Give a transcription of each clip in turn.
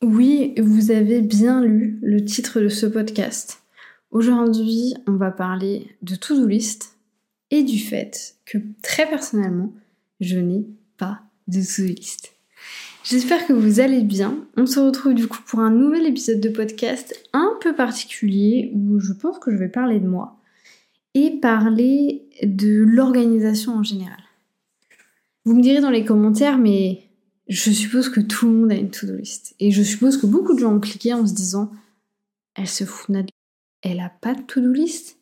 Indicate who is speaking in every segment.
Speaker 1: Oui, vous avez bien lu le titre de ce podcast. Aujourd'hui, on va parler de to-do list et du fait que très personnellement, je n'ai pas de to-do list. J'espère que vous allez bien. On se retrouve du coup pour un nouvel épisode de podcast un peu particulier où je pense que je vais parler de moi et parler de l'organisation en général. Vous me direz dans les commentaires, mais je suppose que tout le monde a une to-do list. Et je suppose que beaucoup de gens ont cliqué en se disant Elle se fout de Elle a pas de to-do list?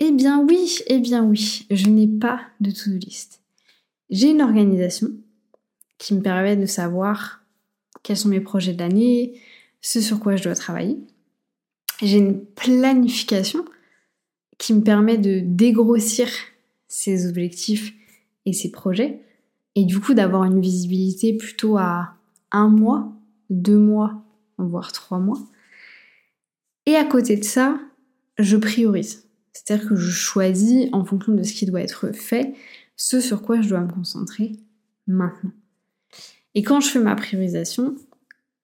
Speaker 1: Eh bien oui, eh bien oui, je n'ai pas de to-do list. J'ai une organisation qui me permet de savoir quels sont mes projets de l'année, ce sur quoi je dois travailler. J'ai une planification qui me permet de dégrossir ces objectifs et ces projets et du coup d'avoir une visibilité plutôt à un mois, deux mois, voire trois mois. Et à côté de ça, je priorise. C'est-à-dire que je choisis en fonction de ce qui doit être fait, ce sur quoi je dois me concentrer maintenant. Et quand je fais ma priorisation,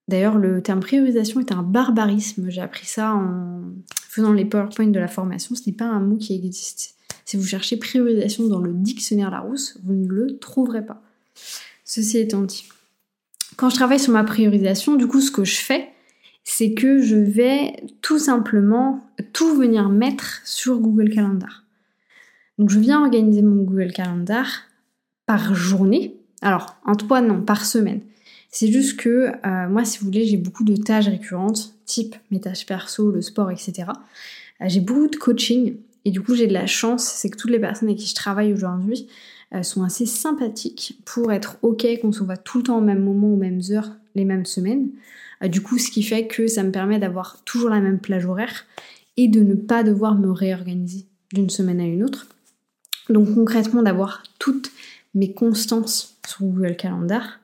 Speaker 1: d'ailleurs le terme priorisation est un barbarisme, j'ai appris ça en faisant les PowerPoint de la formation, ce n'est pas un mot qui existe. Si vous cherchez priorisation dans le dictionnaire Larousse, vous ne le trouverez pas. Ceci étant dit, quand je travaille sur ma priorisation, du coup, ce que je fais, c'est que je vais tout simplement tout venir mettre sur Google Calendar. Donc, je viens organiser mon Google Calendar par journée. Alors, en trois, non, par semaine. C'est juste que euh, moi, si vous voulez, j'ai beaucoup de tâches récurrentes, type mes tâches perso, le sport, etc. Euh, j'ai beaucoup de coaching et du coup, j'ai de la chance, c'est que toutes les personnes avec qui je travaille aujourd'hui euh, sont assez sympathiques pour être OK qu'on se voit tout le temps au même moment, aux mêmes heures, les mêmes semaines. Euh, du coup, ce qui fait que ça me permet d'avoir toujours la même plage horaire et de ne pas devoir me réorganiser d'une semaine à une autre. Donc concrètement, d'avoir toutes mes constances sur Google Calendar.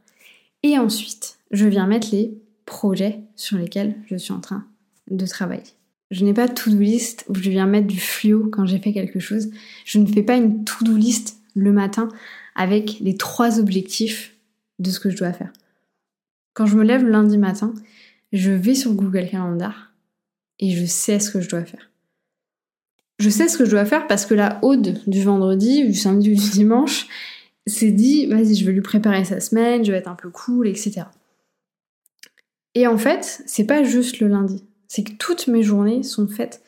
Speaker 1: Et ensuite, je viens mettre les projets sur lesquels je suis en train de travailler. Je n'ai pas to-do list où je viens mettre du fluo quand j'ai fait quelque chose. Je ne fais pas une to-do list le matin avec les trois objectifs de ce que je dois faire. Quand je me lève le lundi matin, je vais sur Google Calendar et je sais ce que je dois faire. Je sais ce que je dois faire parce que la Aude du vendredi, du samedi ou du dimanche, s'est dit vas-y, je vais lui préparer sa semaine, je vais être un peu cool, etc. Et en fait, c'est pas juste le lundi c'est que toutes mes journées sont faites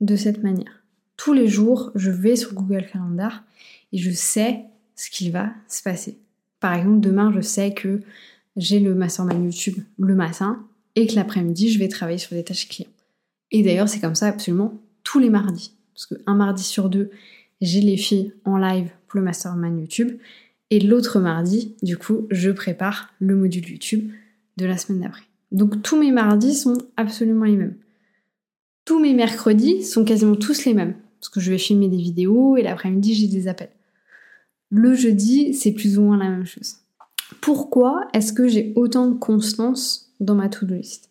Speaker 1: de cette manière. Tous les jours, je vais sur Google Calendar et je sais ce qui va se passer. Par exemple, demain, je sais que j'ai le mastermind YouTube le matin et que l'après-midi, je vais travailler sur des tâches clients. Et d'ailleurs, c'est comme ça absolument tous les mardis. Parce qu'un mardi sur deux, j'ai les filles en live pour le mastermind YouTube. Et l'autre mardi, du coup, je prépare le module YouTube de la semaine d'après. Donc tous mes mardis sont absolument les mêmes. Tous mes mercredis sont quasiment tous les mêmes, parce que je vais filmer des vidéos et l'après-midi j'ai des appels. Le jeudi, c'est plus ou moins la même chose. Pourquoi est-ce que j'ai autant de constance dans ma to-do list?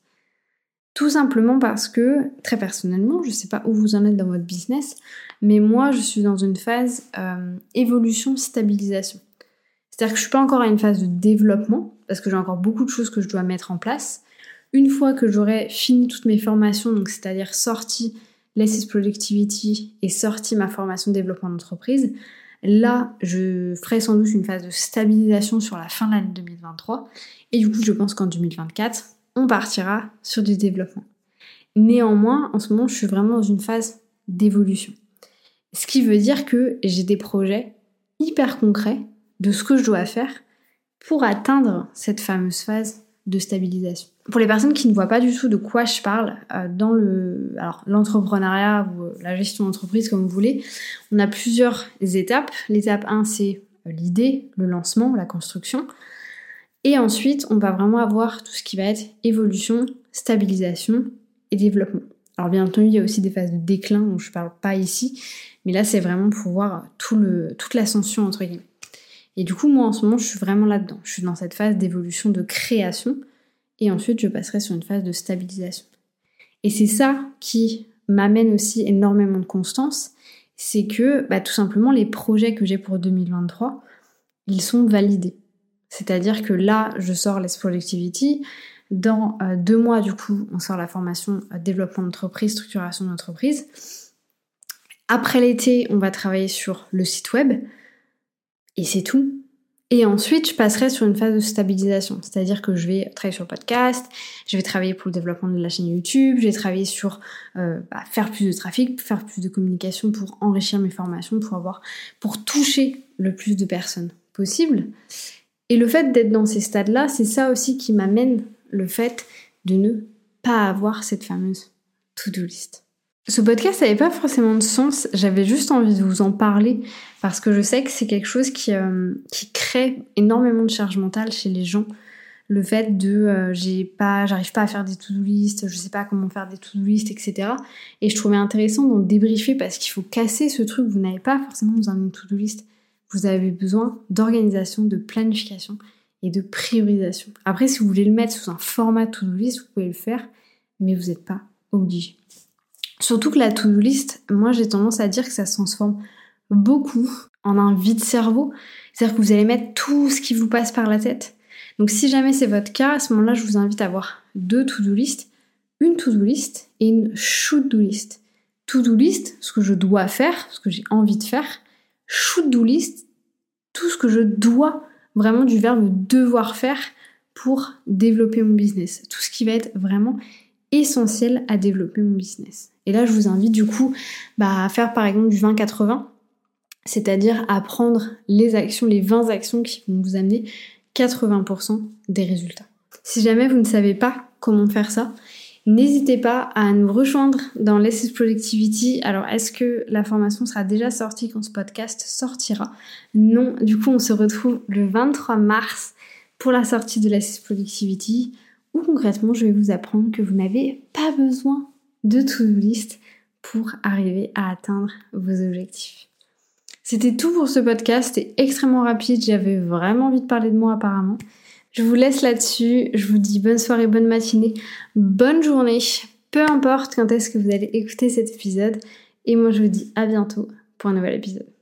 Speaker 1: Tout simplement parce que, très personnellement, je ne sais pas où vous en êtes dans votre business, mais moi je suis dans une phase euh, évolution-stabilisation. C'est-à-dire que je suis pas encore à une phase de développement, parce que j'ai encore beaucoup de choses que je dois mettre en place, une fois que j'aurai fini toutes mes formations, c'est-à-dire sorti Less Productivity et sorti ma formation développement d'entreprise, là, je ferai sans doute une phase de stabilisation sur la fin de l'année 2023. Et du coup, je pense qu'en 2024, on partira sur du développement. Néanmoins, en ce moment, je suis vraiment dans une phase d'évolution. Ce qui veut dire que j'ai des projets hyper concrets de ce que je dois faire pour atteindre cette fameuse phase de stabilisation. Pour les personnes qui ne voient pas du tout de quoi je parle, euh, dans le, l'entrepreneuriat ou euh, la gestion d'entreprise comme vous voulez, on a plusieurs étapes. L'étape 1, c'est euh, l'idée, le lancement, la construction. Et ensuite, on va vraiment avoir tout ce qui va être évolution, stabilisation et développement. Alors bien entendu, il y a aussi des phases de déclin dont je ne parle pas ici, mais là c'est vraiment pour voir tout le, toute l'ascension entre guillemets. Et du coup, moi en ce moment, je suis vraiment là-dedans. Je suis dans cette phase d'évolution, de création. Et ensuite, je passerai sur une phase de stabilisation. Et c'est ça qui m'amène aussi énormément de constance. C'est que bah, tout simplement, les projets que j'ai pour 2023, ils sont validés. C'est-à-dire que là, je sors les Productivity, Dans euh, deux mois, du coup, on sort la formation euh, développement d'entreprise, structuration d'entreprise. Après l'été, on va travailler sur le site web. Et c'est tout. Et ensuite, je passerai sur une phase de stabilisation. C'est-à-dire que je vais travailler sur le podcast, je vais travailler pour le développement de la chaîne YouTube, je vais travailler sur euh, bah, faire plus de trafic, faire plus de communication pour enrichir mes formations, pour avoir, pour toucher le plus de personnes possible. Et le fait d'être dans ces stades-là, c'est ça aussi qui m'amène le fait de ne pas avoir cette fameuse to-do list. Ce podcast n'avait pas forcément de sens, j'avais juste envie de vous en parler parce que je sais que c'est quelque chose qui, euh, crée énormément de charge mentale chez les gens. Le fait de euh, j'ai pas, j'arrive pas à faire des to-do list, je sais pas comment faire des to-do list, etc. Et je trouvais intéressant d'en débriefer parce qu'il faut casser ce truc, vous n'avez pas forcément besoin d'une to-do list, vous avez besoin d'organisation, de planification et de priorisation. Après, si vous voulez le mettre sous un format to-do list, vous pouvez le faire, mais vous n'êtes pas obligé. Surtout que la to-do list, moi j'ai tendance à dire que ça se transforme beaucoup en un vide cerveau. C'est-à-dire que vous allez mettre tout ce qui vous passe par la tête. Donc si jamais c'est votre cas, à ce moment-là, je vous invite à avoir deux to-do list, une to-do list et une should-do list. To-do list, ce que je dois faire, ce que j'ai envie de faire. Should-do list, tout ce que je dois, vraiment du verbe devoir faire pour développer mon business. Tout ce qui va être vraiment essentiel à développer mon business. Et là, je vous invite du coup bah, à faire par exemple du 20-80, c'est-à-dire à prendre les actions, les 20 actions qui vont vous amener 80% des résultats. Si jamais vous ne savez pas comment faire ça, n'hésitez pas à nous rejoindre dans l'Essence Productivity. Alors, est-ce que la formation sera déjà sortie quand ce podcast sortira? Non, du coup, on se retrouve le 23 mars pour la sortie de l'Essence Productivity où concrètement, je vais vous apprendre que vous n'avez pas besoin de to-do list pour arriver à atteindre vos objectifs. C'était tout pour ce podcast, c'était extrêmement rapide, j'avais vraiment envie de parler de moi apparemment. Je vous laisse là-dessus, je vous dis bonne soirée, bonne matinée, bonne journée, peu importe quand est-ce que vous allez écouter cet épisode, et moi je vous dis à bientôt pour un nouvel épisode.